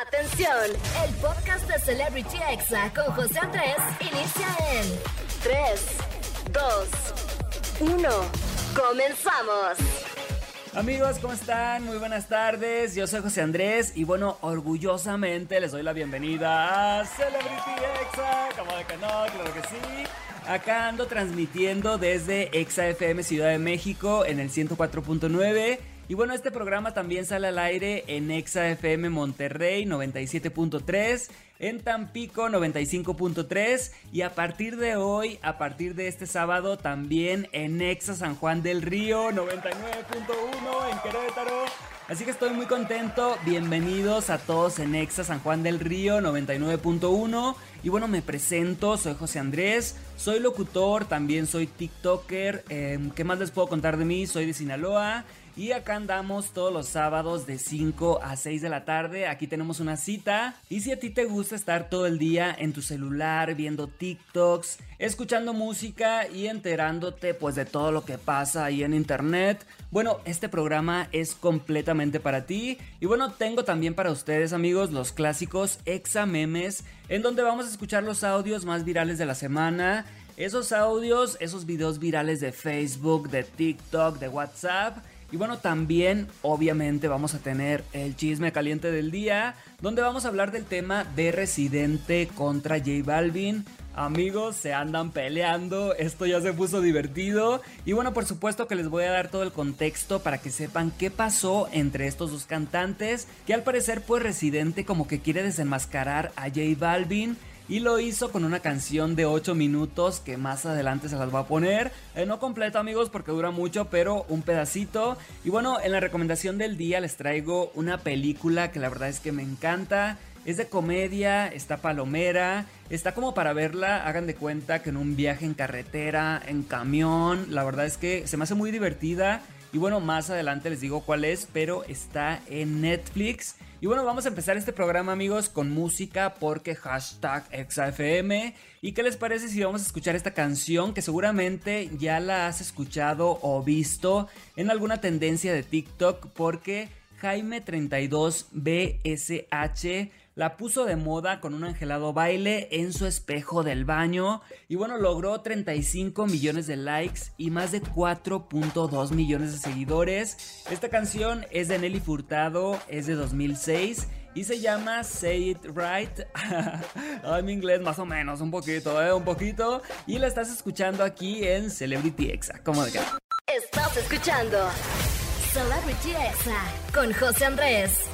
Atención, el podcast de Celebrity Exa con José Andrés inicia en 3, 2, 1. Comenzamos. Amigos, ¿cómo están? Muy buenas tardes. Yo soy José Andrés y bueno, orgullosamente les doy la bienvenida a Celebrity Exa. Como de que no, claro que sí. Acá ando transmitiendo desde Exa FM Ciudad de México en el 104.9 y bueno, este programa también sale al aire en Exa FM Monterrey 97.3, en Tampico 95.3 y a partir de hoy, a partir de este sábado también en Exa San Juan del Río 99.1 en Querétaro. Así que estoy muy contento. Bienvenidos a todos en Exa San Juan del Río 99.1. Y bueno, me presento, soy José Andrés, soy locutor, también soy TikToker. Em, ¿Qué más les puedo contar de mí? Soy de Sinaloa. Y acá andamos todos los sábados de 5 a 6 de la tarde. Aquí tenemos una cita. Y si a ti te gusta estar todo el día en tu celular viendo TikToks, escuchando música y enterándote pues de todo lo que pasa ahí en internet, bueno, este programa es completamente para ti. Y bueno, tengo también para ustedes amigos los clásicos exa memes en donde vamos a escuchar los audios más virales de la semana. Esos audios, esos videos virales de Facebook, de TikTok, de WhatsApp y bueno, también obviamente vamos a tener el chisme caliente del día, donde vamos a hablar del tema de Residente contra J Balvin. Amigos, se andan peleando, esto ya se puso divertido. Y bueno, por supuesto que les voy a dar todo el contexto para que sepan qué pasó entre estos dos cantantes, que al parecer pues Residente como que quiere desenmascarar a J Balvin y lo hizo con una canción de 8 minutos que más adelante se las voy a poner. Eh, no completo amigos porque dura mucho, pero un pedacito. Y bueno, en la recomendación del día les traigo una película que la verdad es que me encanta. Es de comedia, está palomera, está como para verla, hagan de cuenta que en un viaje en carretera, en camión, la verdad es que se me hace muy divertida y bueno, más adelante les digo cuál es, pero está en Netflix. Y bueno, vamos a empezar este programa amigos con música porque hashtag ExaFM. ¿Y qué les parece si vamos a escuchar esta canción que seguramente ya la has escuchado o visto en alguna tendencia de TikTok porque Jaime 32 BSH la puso de moda con un angelado baile en su espejo del baño y bueno, logró 35 millones de likes y más de 4.2 millones de seguidores. Esta canción es de Nelly Furtado, es de 2006 y se llama Say It Right. Ay, mi inglés más o menos, un poquito, ¿eh? Un poquito. Y la estás escuchando aquí en Celebrity Exa. ¿Cómo de? Estás escuchando Celebrity Exa con José Andrés.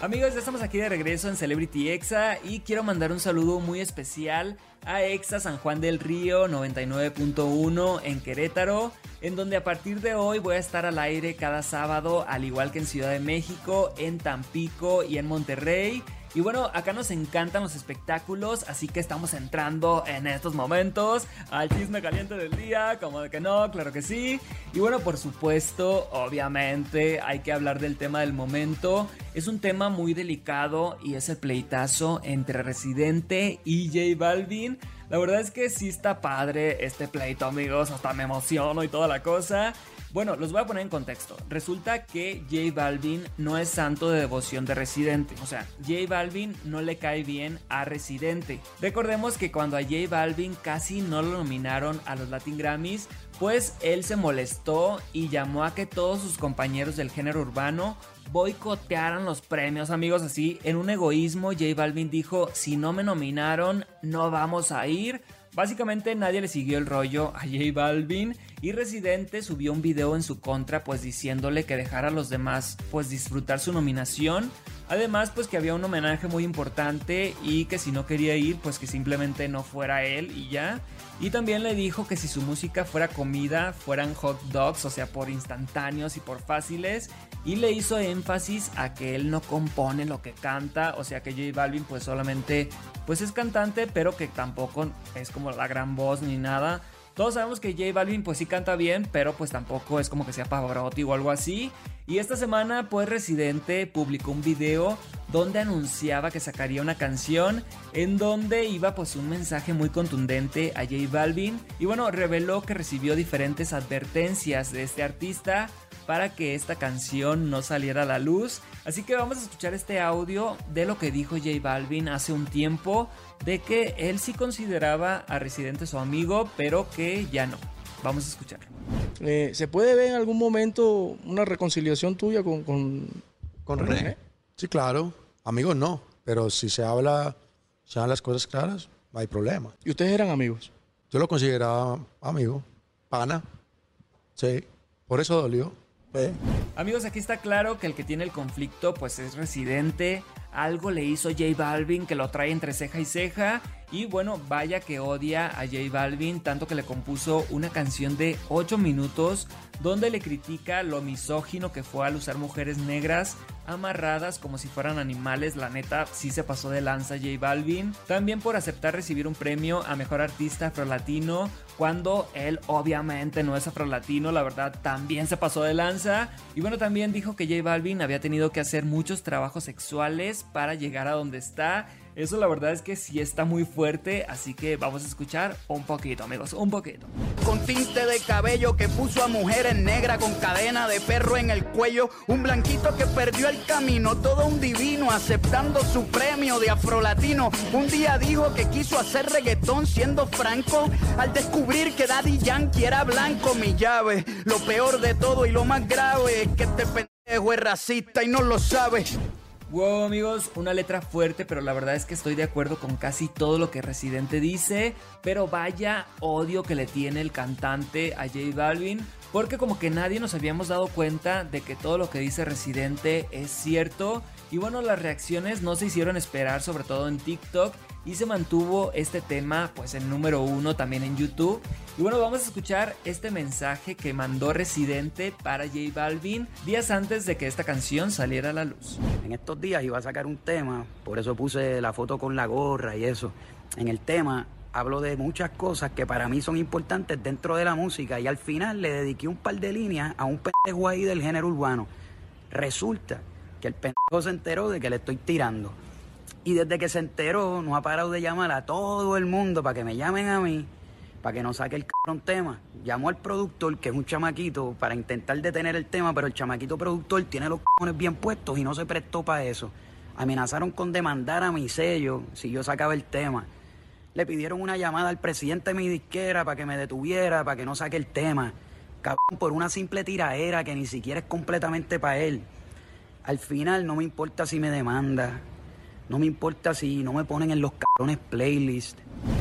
Amigos, ya estamos aquí de regreso en Celebrity Exa y quiero mandar un saludo muy especial a Exa San Juan del Río 99.1 en Querétaro, en donde a partir de hoy voy a estar al aire cada sábado, al igual que en Ciudad de México, en Tampico y en Monterrey. Y bueno, acá nos encantan los espectáculos, así que estamos entrando en estos momentos al chisme caliente del día, como de que no, claro que sí. Y bueno, por supuesto, obviamente hay que hablar del tema del momento. Es un tema muy delicado y es el pleitazo entre Residente y J Balvin. La verdad es que sí está padre este pleito, amigos, hasta me emociono y toda la cosa. Bueno, los voy a poner en contexto. Resulta que J Balvin no es santo de devoción de Residente. O sea, J Balvin no le cae bien a Residente. Recordemos que cuando a J Balvin casi no lo nominaron a los Latin Grammys, pues él se molestó y llamó a que todos sus compañeros del género urbano boicotearan los premios, amigos. Así, en un egoísmo, J Balvin dijo: Si no me nominaron, no vamos a ir. Básicamente nadie le siguió el rollo a J Balvin y Residente subió un video en su contra pues diciéndole que dejara a los demás pues disfrutar su nominación. Además pues que había un homenaje muy importante y que si no quería ir pues que simplemente no fuera él y ya. Y también le dijo que si su música fuera comida, fueran hot dogs, o sea, por instantáneos y por fáciles. Y le hizo énfasis a que él no compone lo que canta, o sea que J Balvin pues solamente pues es cantante, pero que tampoco es como la gran voz ni nada. Todos sabemos que J Balvin pues sí canta bien, pero pues tampoco es como que sea Pavarotti o algo así. Y esta semana pues Residente publicó un video donde anunciaba que sacaría una canción en donde iba pues un mensaje muy contundente a J Balvin. Y bueno, reveló que recibió diferentes advertencias de este artista para que esta canción no saliera a la luz. Así que vamos a escuchar este audio de lo que dijo J Balvin hace un tiempo, de que él sí consideraba a Residente su amigo, pero que ya no. Vamos a escucharlo. Eh, ¿Se puede ver en algún momento una reconciliación tuya con, con, ¿Con René? René? Sí, claro. Amigos no. Pero si se habla, se hablan las cosas claras, no hay problema. ¿Y ustedes eran amigos? Yo lo consideraba amigo, pana. Sí. Por eso dolió. Amigos, aquí está claro que el que tiene el conflicto pues es residente. Algo le hizo J Balvin que lo trae entre ceja y ceja. Y bueno, vaya que odia a J Balvin, tanto que le compuso una canción de 8 minutos donde le critica lo misógino que fue al usar mujeres negras amarradas como si fueran animales. La neta, sí se pasó de lanza J Balvin. También por aceptar recibir un premio a mejor artista afrolatino cuando él obviamente no es afrolatino, la verdad también se pasó de lanza. Y bueno, también dijo que J Balvin había tenido que hacer muchos trabajos sexuales para llegar a donde está. Eso la verdad es que sí está muy fuerte, así que vamos a escuchar un poquito, amigos, un poquito. con tinte de cabello que puso a mujeres negras con cadena de perro en el cuello, un blanquito que perdió el camino, todo un divino aceptando su premio de afrolatino. Un día dijo que quiso hacer reggaetón siendo franco, al descubrir que Daddy Yankee era blanco, mi llave. Lo peor de todo y lo más grave es que este pendejo es racista y no lo sabe. Wow amigos, una letra fuerte, pero la verdad es que estoy de acuerdo con casi todo lo que Residente dice, pero vaya odio que le tiene el cantante a J Balvin, porque como que nadie nos habíamos dado cuenta de que todo lo que dice Residente es cierto, y bueno, las reacciones no se hicieron esperar, sobre todo en TikTok, y se mantuvo este tema pues en número uno también en YouTube. Y bueno, vamos a escuchar este mensaje que mandó Residente para J Balvin días antes de que esta canción saliera a la luz. En estos días iba a sacar un tema, por eso puse la foto con la gorra y eso. En el tema hablo de muchas cosas que para mí son importantes dentro de la música y al final le dediqué un par de líneas a un pendejo ahí del género urbano. Resulta que el pendejo se enteró de que le estoy tirando. Y desde que se enteró, no ha parado de llamar a todo el mundo para que me llamen a mí, para que no saque el cabrón tema. Llamó al productor, que es un chamaquito, para intentar detener el tema, pero el chamaquito productor tiene los cojones bien puestos y no se prestó para eso. Amenazaron con demandar a mi sello si yo sacaba el tema. Le pidieron una llamada al presidente de mi disquera para que me detuviera, para que no saque el tema. Cabrón, por una simple tiraera que ni siquiera es completamente para él. Al final no me importa si me demanda, no me importa si no me ponen en los cabrones playlists.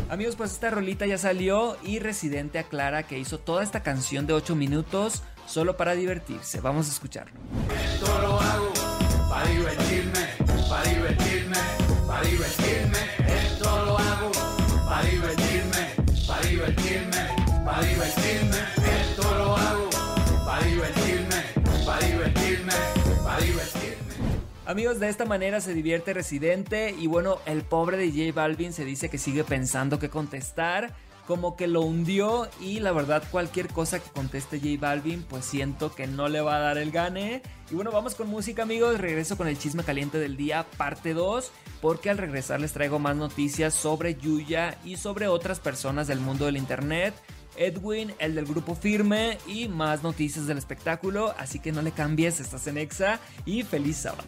Amigos, pues esta rolita ya salió y Residente aclara que hizo toda esta canción de 8 minutos solo para divertirse. Vamos a escucharlo. Esto lo hago para divertirme, para divertirme, para divertirme. Esto lo hago para divertirme, para divertirme, para divertirme. Esto lo hago para divertirme, para divertirme, para divertirme. Amigos, de esta manera se divierte Residente y bueno, el pobre de J Balvin se dice que sigue pensando qué contestar, como que lo hundió y la verdad cualquier cosa que conteste J Balvin pues siento que no le va a dar el gane. Y bueno, vamos con música amigos, regreso con el chisme caliente del día parte 2 porque al regresar les traigo más noticias sobre Yuya y sobre otras personas del mundo del internet. Edwin, el del grupo Firme y más noticias del espectáculo, así que no le cambies, estás en Exa y feliz sábado.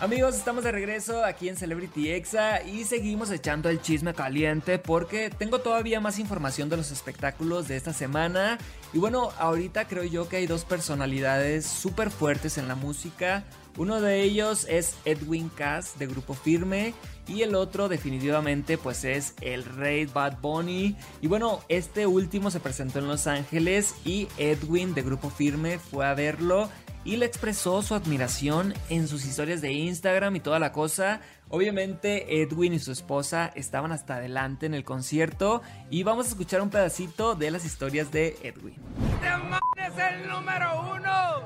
Amigos, estamos de regreso aquí en Celebrity Exa y seguimos echando el chisme caliente porque tengo todavía más información de los espectáculos de esta semana. Y bueno, ahorita creo yo que hay dos personalidades súper fuertes en la música. Uno de ellos es Edwin Cass de Grupo Firme y el otro definitivamente pues es el rey Bad Bunny. Y bueno, este último se presentó en Los Ángeles y Edwin de Grupo Firme fue a verlo y le expresó su admiración en sus historias de Instagram y toda la cosa. Obviamente Edwin y su esposa estaban hasta adelante en el concierto y vamos a escuchar un pedacito de las historias de Edwin. Es el número uno.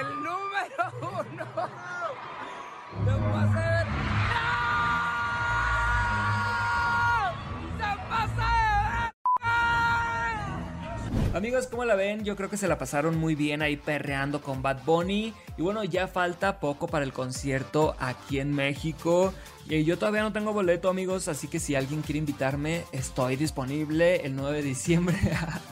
El número uno. Amigos, ¿cómo la ven? Yo creo que se la pasaron muy bien ahí perreando con Bad Bunny. Y bueno, ya falta poco para el concierto aquí en México. Y yo todavía no tengo boleto, amigos, así que si alguien quiere invitarme, estoy disponible el 9 de diciembre.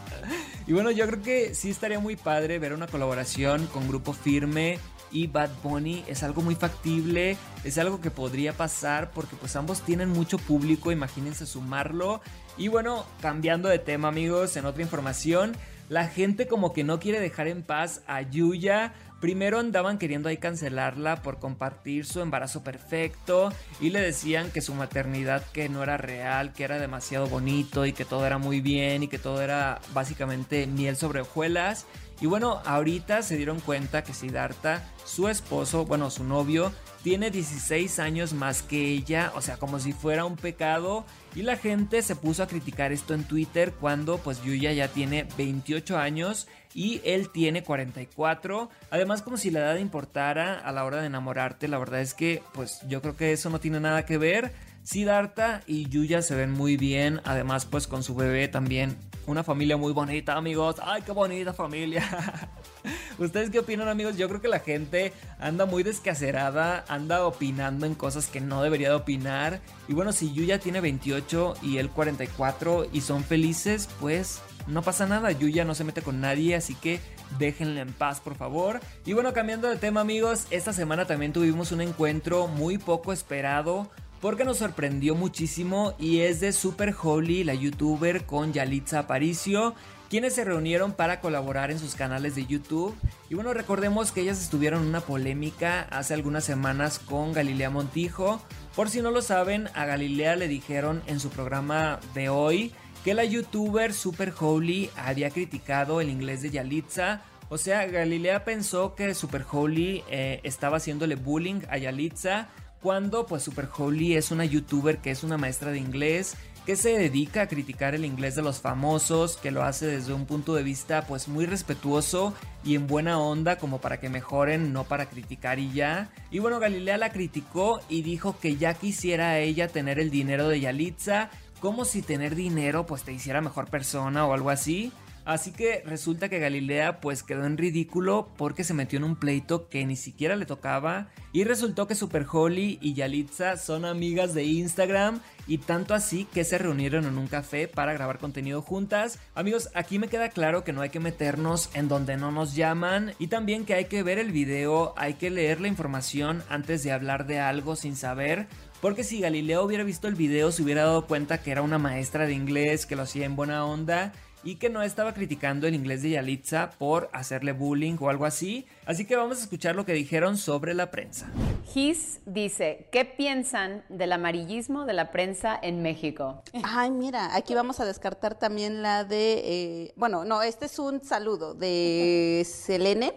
y bueno, yo creo que sí estaría muy padre ver una colaboración con Grupo Firme y Bad Bunny. Es algo muy factible, es algo que podría pasar porque pues ambos tienen mucho público, imagínense sumarlo. Y bueno, cambiando de tema, amigos, en otra información, la gente como que no quiere dejar en paz a Yuya Primero andaban queriendo ahí cancelarla por compartir su embarazo perfecto y le decían que su maternidad que no era real, que era demasiado bonito y que todo era muy bien y que todo era básicamente miel sobre hojuelas. Y bueno, ahorita se dieron cuenta que Siddhartha, su esposo, bueno, su novio, tiene 16 años más que ella, o sea, como si fuera un pecado. Y la gente se puso a criticar esto en Twitter cuando pues Yuya ya tiene 28 años y él tiene 44. Además, como si la edad importara a la hora de enamorarte, la verdad es que pues yo creo que eso no tiene nada que ver. Siddhartha y Yuya se ven muy bien, además pues con su bebé también. Una familia muy bonita, amigos. Ay, qué bonita familia. ¿Ustedes qué opinan, amigos? Yo creo que la gente anda muy descacerada, anda opinando en cosas que no debería de opinar. Y bueno, si Yuya tiene 28 y él 44 y son felices, pues no pasa nada. Yuya no se mete con nadie, así que déjenle en paz, por favor. Y bueno, cambiando de tema, amigos, esta semana también tuvimos un encuentro muy poco esperado porque nos sorprendió muchísimo y es de Super Holy, la youtuber con Yalitza Aparicio, quienes se reunieron para colaborar en sus canales de YouTube. Y bueno, recordemos que ellas estuvieron en una polémica hace algunas semanas con Galilea Montijo. Por si no lo saben, a Galilea le dijeron en su programa de hoy que la youtuber Super Holy había criticado el inglés de Yalitza. O sea, Galilea pensó que Super Holy eh, estaba haciéndole bullying a Yalitza cuando pues Super Holy es una youtuber que es una maestra de inglés que se dedica a criticar el inglés de los famosos, que lo hace desde un punto de vista pues muy respetuoso y en buena onda como para que mejoren, no para criticar y ya. Y bueno, Galilea la criticó y dijo que ya quisiera ella tener el dinero de Yalitza, como si tener dinero pues te hiciera mejor persona o algo así. Así que resulta que Galilea pues quedó en ridículo porque se metió en un pleito que ni siquiera le tocaba y resultó que Super Holly y Yalitza son amigas de Instagram y tanto así que se reunieron en un café para grabar contenido juntas. Amigos, aquí me queda claro que no hay que meternos en donde no nos llaman y también que hay que ver el video, hay que leer la información antes de hablar de algo sin saber porque si Galileo hubiera visto el video se hubiera dado cuenta que era una maestra de inglés que lo hacía en buena onda y que no estaba criticando el inglés de Yalitza por hacerle bullying o algo así. Así que vamos a escuchar lo que dijeron sobre la prensa. Gis dice, ¿qué piensan del amarillismo de la prensa en México? Ay, mira, aquí vamos a descartar también la de, eh, bueno, no, este es un saludo de Selene.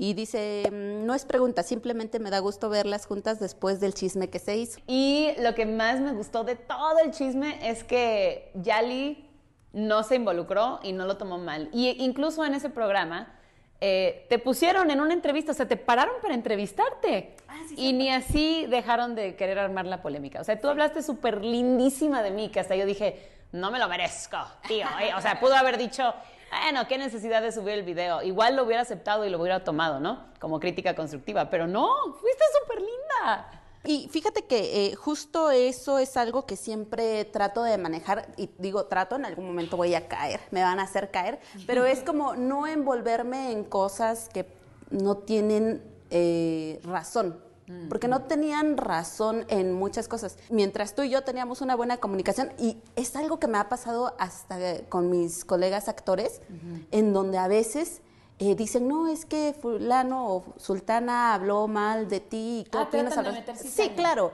Y dice, mm, no es pregunta, simplemente me da gusto verlas juntas después del chisme que se hizo. Y lo que más me gustó de todo el chisme es que Yali no se involucró y no lo tomó mal. Y incluso en ese programa eh, te pusieron en una entrevista, o sea, te pararon para entrevistarte. Ah, y ni así dejaron de querer armar la polémica. O sea, tú hablaste súper lindísima de mí, que hasta yo dije, no me lo merezco, tío. ¿eh? O sea, pudo haber dicho, bueno, qué necesidad de subir el video. Igual lo hubiera aceptado y lo hubiera tomado, ¿no? Como crítica constructiva. Pero no, fuiste súper linda. Y fíjate que eh, justo eso es algo que siempre trato de manejar, y digo trato, en algún momento voy a caer, me van a hacer caer, pero es como no envolverme en cosas que no tienen eh, razón, porque no tenían razón en muchas cosas. Mientras tú y yo teníamos una buena comunicación, y es algo que me ha pasado hasta con mis colegas actores, en donde a veces eh, dicen, no, es que fulano o sultana habló mal de ti. Y ah, de Sí, claro.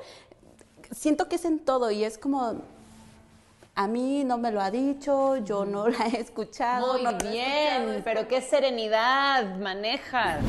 Siento que es en todo y es como, a mí no me lo ha dicho, yo no la he escuchado. Muy bien, pero qué serenidad manejas.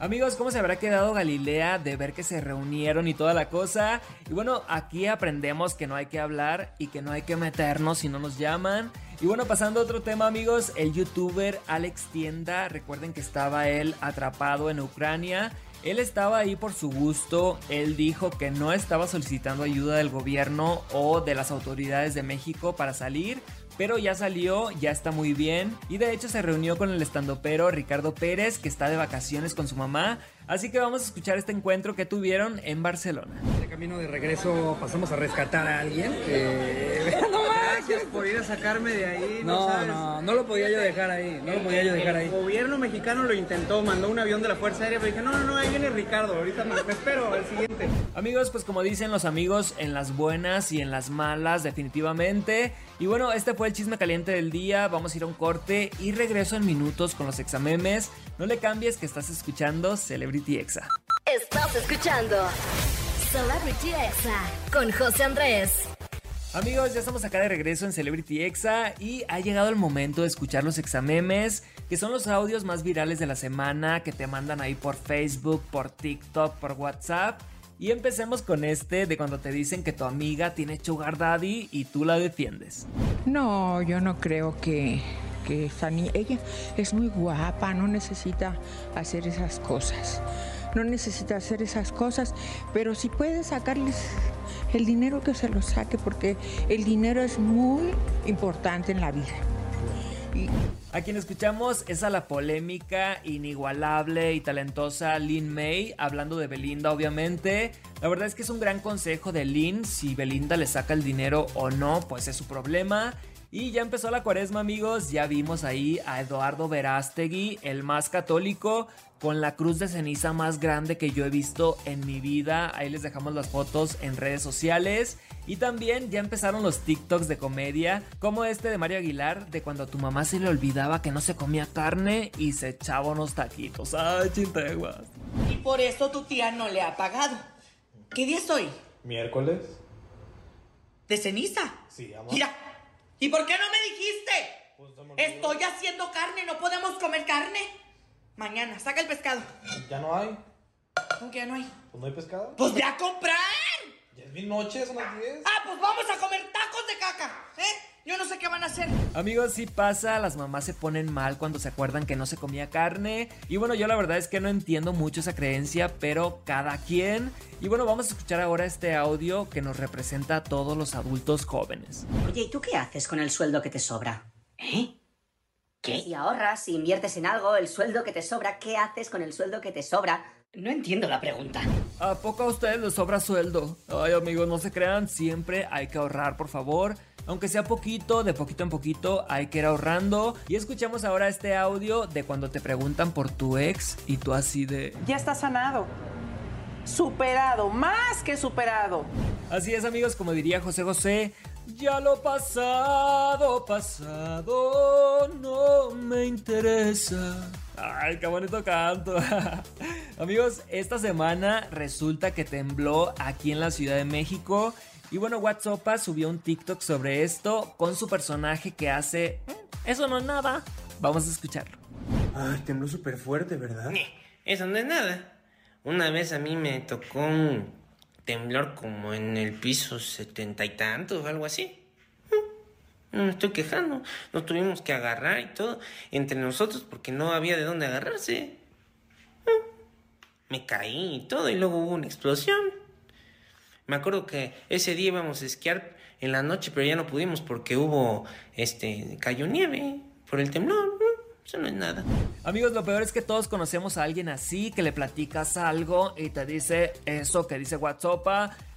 Amigos, ¿cómo se habrá quedado Galilea de ver que se reunieron y toda la cosa? Y bueno, aquí aprendemos que no hay que hablar y que no hay que meternos si no nos llaman. Y bueno, pasando a otro tema amigos, el youtuber Alex Tienda, recuerden que estaba él atrapado en Ucrania. Él estaba ahí por su gusto, él dijo que no estaba solicitando ayuda del gobierno o de las autoridades de México para salir, pero ya salió, ya está muy bien y de hecho se reunió con el estandopero Ricardo Pérez que está de vacaciones con su mamá, así que vamos a escuchar este encuentro que tuvieron en Barcelona. De camino de regreso pasamos a rescatar a alguien. Eh, no Gracias por ir a sacarme de ahí. No, no, no, lo podía yo dejar ahí. No lo podía yo dejar ahí. El gobierno mexicano lo intentó, mandó un avión de la Fuerza Aérea, pero dije, no, no, no, ahí viene Ricardo, ahorita me, me espero al siguiente. Amigos, pues como dicen los amigos, en las buenas y en las malas, definitivamente. Y bueno, este fue el chisme caliente del día. Vamos a ir a un corte y regreso en minutos con los examemes. No le cambies que estás escuchando Celebrity Exa. Estás escuchando Celebrity Exa con José Andrés. Amigos, ya estamos acá de regreso en Celebrity Exa y ha llegado el momento de escuchar los examemes, que son los audios más virales de la semana que te mandan ahí por Facebook, por TikTok, por WhatsApp. Y empecemos con este de cuando te dicen que tu amiga tiene sugar daddy y tú la defiendes. No, yo no creo que, que ella es muy guapa, no necesita hacer esas cosas. No necesita hacer esas cosas, pero si puede sacarles el dinero que se lo saque, porque el dinero es muy importante en la vida. Y A quien escuchamos es a la polémica, inigualable y talentosa Lin May, hablando de Belinda obviamente. La verdad es que es un gran consejo de Lin, si Belinda le saca el dinero o no, pues es su problema. Y ya empezó la cuaresma amigos, ya vimos ahí a Eduardo Verástegui, el más católico, con la cruz de ceniza más grande que yo he visto en mi vida. Ahí les dejamos las fotos en redes sociales. Y también ya empezaron los TikToks de comedia, como este de Mario Aguilar, de cuando a tu mamá se le olvidaba que no se comía carne y se echaba unos taquitos. ¡Ay, chinteguas! Y por eso tu tía no le ha pagado. ¿Qué día es hoy? Miércoles. ¿De ceniza? Sí, amor. Mira, ¿y por qué no me dijiste? Estoy haciendo carne, no podemos comer carne. Mañana, saca el pescado. Ya no hay. ¿Cómo que ya no hay? Pues no hay pescado. ¡Pues ve a comprar! Ya es mi noche, son las 10. Ah, pues vamos a comer tacos de caca, ¿eh? Yo no sé qué van a hacer. Amigos, sí pasa, las mamás se ponen mal cuando se acuerdan que no se comía carne. Y bueno, yo la verdad es que no entiendo mucho esa creencia, pero cada quien. Y bueno, vamos a escuchar ahora este audio que nos representa a todos los adultos jóvenes. Oye, ¿y tú qué haces con el sueldo que te sobra? ¿Eh? ¿Qué? Si ahorras, si inviertes en algo, el sueldo que te sobra, ¿qué haces con el sueldo que te sobra? No entiendo la pregunta. ¿A poco a ustedes les sobra sueldo? Ay, amigos, no se crean, siempre hay que ahorrar, por favor. Aunque sea poquito, de poquito en poquito, hay que ir ahorrando. Y escuchamos ahora este audio de cuando te preguntan por tu ex y tú así de... Ya está sanado. Superado, más que superado. Así es, amigos, como diría José José, ya lo pasado, pasado, no me interesa. Ay, qué bonito canto. amigos, esta semana resulta que tembló aquí en la Ciudad de México. Y bueno, WhatsApp subió un TikTok sobre esto con su personaje que hace... "Mm, Eso no es nada. Vamos a escucharlo. Ay, tembló súper fuerte, ¿verdad? Eso no es nada. Una vez a mí me tocó un temblor como en el piso setenta y tantos o algo así. No me estoy quejando. Nos tuvimos que agarrar y todo entre nosotros porque no había de dónde agarrarse. Mm, Me caí y todo y luego hubo una explosión. Me acuerdo que ese día íbamos a esquiar en la noche, pero ya no pudimos porque hubo, este, cayó nieve por el temblor. Eso no es nada. Amigos, lo peor es que todos conocemos a alguien así, que le platicas algo y te dice eso que dice WhatsApp.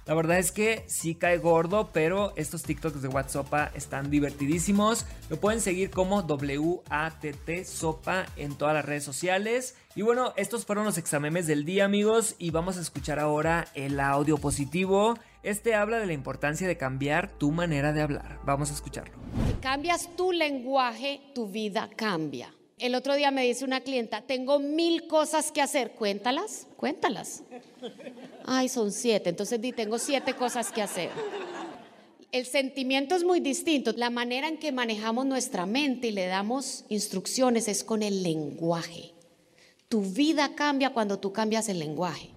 La verdad es que sí cae gordo, pero estos TikToks de WhatsApp están divertidísimos. Lo pueden seguir como WATT Sopa en todas las redes sociales. Y bueno, estos fueron los examemes del día, amigos, y vamos a escuchar ahora el audio positivo. Este habla de la importancia de cambiar tu manera de hablar. Vamos a escucharlo. Si cambias tu lenguaje, tu vida cambia. El otro día me dice una clienta, tengo mil cosas que hacer, cuéntalas, cuéntalas. Ay, son siete, entonces di, tengo siete cosas que hacer. El sentimiento es muy distinto. La manera en que manejamos nuestra mente y le damos instrucciones es con el lenguaje. Tu vida cambia cuando tú cambias el lenguaje.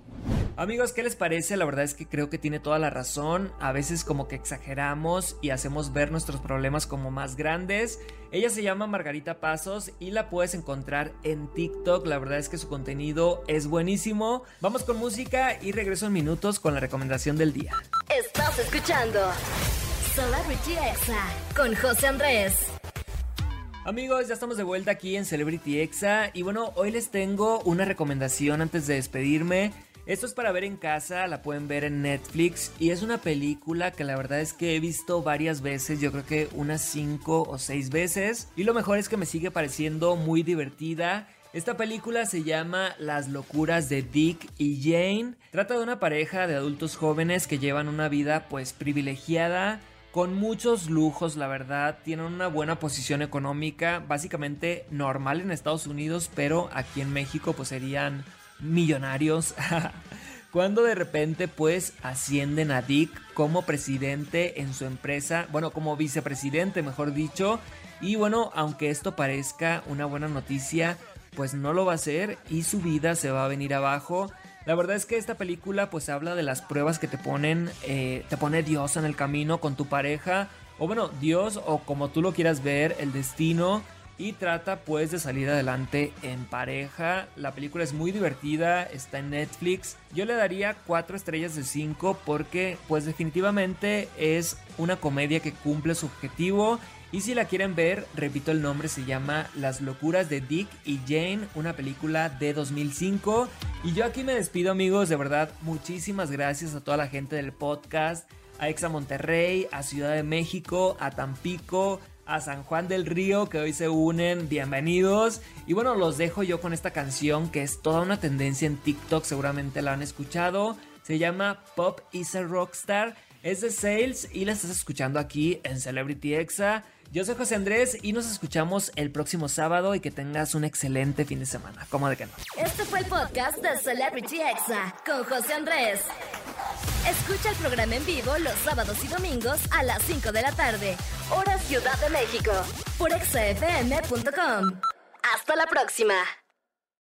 Amigos, ¿qué les parece? La verdad es que creo que tiene toda la razón. A veces como que exageramos y hacemos ver nuestros problemas como más grandes. Ella se llama Margarita Pasos y la puedes encontrar en TikTok. La verdad es que su contenido es buenísimo. Vamos con música y regreso en minutos con la recomendación del día. Estás escuchando Celebrity Exa con José Andrés. Amigos, ya estamos de vuelta aquí en Celebrity Exa y bueno, hoy les tengo una recomendación antes de despedirme. Esto es para ver en casa, la pueden ver en Netflix y es una película que la verdad es que he visto varias veces, yo creo que unas 5 o 6 veces y lo mejor es que me sigue pareciendo muy divertida. Esta película se llama Las locuras de Dick y Jane. Trata de una pareja de adultos jóvenes que llevan una vida pues privilegiada con muchos lujos, la verdad, tienen una buena posición económica, básicamente normal en Estados Unidos, pero aquí en México pues serían millonarios. Cuando de repente pues ascienden a Dick como presidente en su empresa, bueno, como vicepresidente mejor dicho, y bueno, aunque esto parezca una buena noticia, pues no lo va a ser y su vida se va a venir abajo. La verdad es que esta película pues habla de las pruebas que te ponen, eh, te pone Dios en el camino con tu pareja, o bueno, Dios o como tú lo quieras ver, el destino, y trata pues de salir adelante en pareja. La película es muy divertida, está en Netflix. Yo le daría 4 estrellas de 5 porque pues definitivamente es una comedia que cumple su objetivo y si la quieren ver, repito el nombre, se llama Las locuras de Dick y Jane, una película de 2005. Y yo aquí me despido amigos, de verdad, muchísimas gracias a toda la gente del podcast, a Exa Monterrey, a Ciudad de México, a Tampico, a San Juan del Río que hoy se unen, bienvenidos. Y bueno, los dejo yo con esta canción que es toda una tendencia en TikTok, seguramente la han escuchado. Se llama Pop is a Rockstar. Es de Sales y la estás escuchando aquí en Celebrity Exa. Yo soy José Andrés y nos escuchamos el próximo sábado y que tengas un excelente fin de semana. ¿Cómo de que no? Este fue el podcast de Celebrity Exa con José Andrés. Escucha el programa en vivo los sábados y domingos a las 5 de la tarde, hora Ciudad de México, por exafm.com. Hasta la próxima.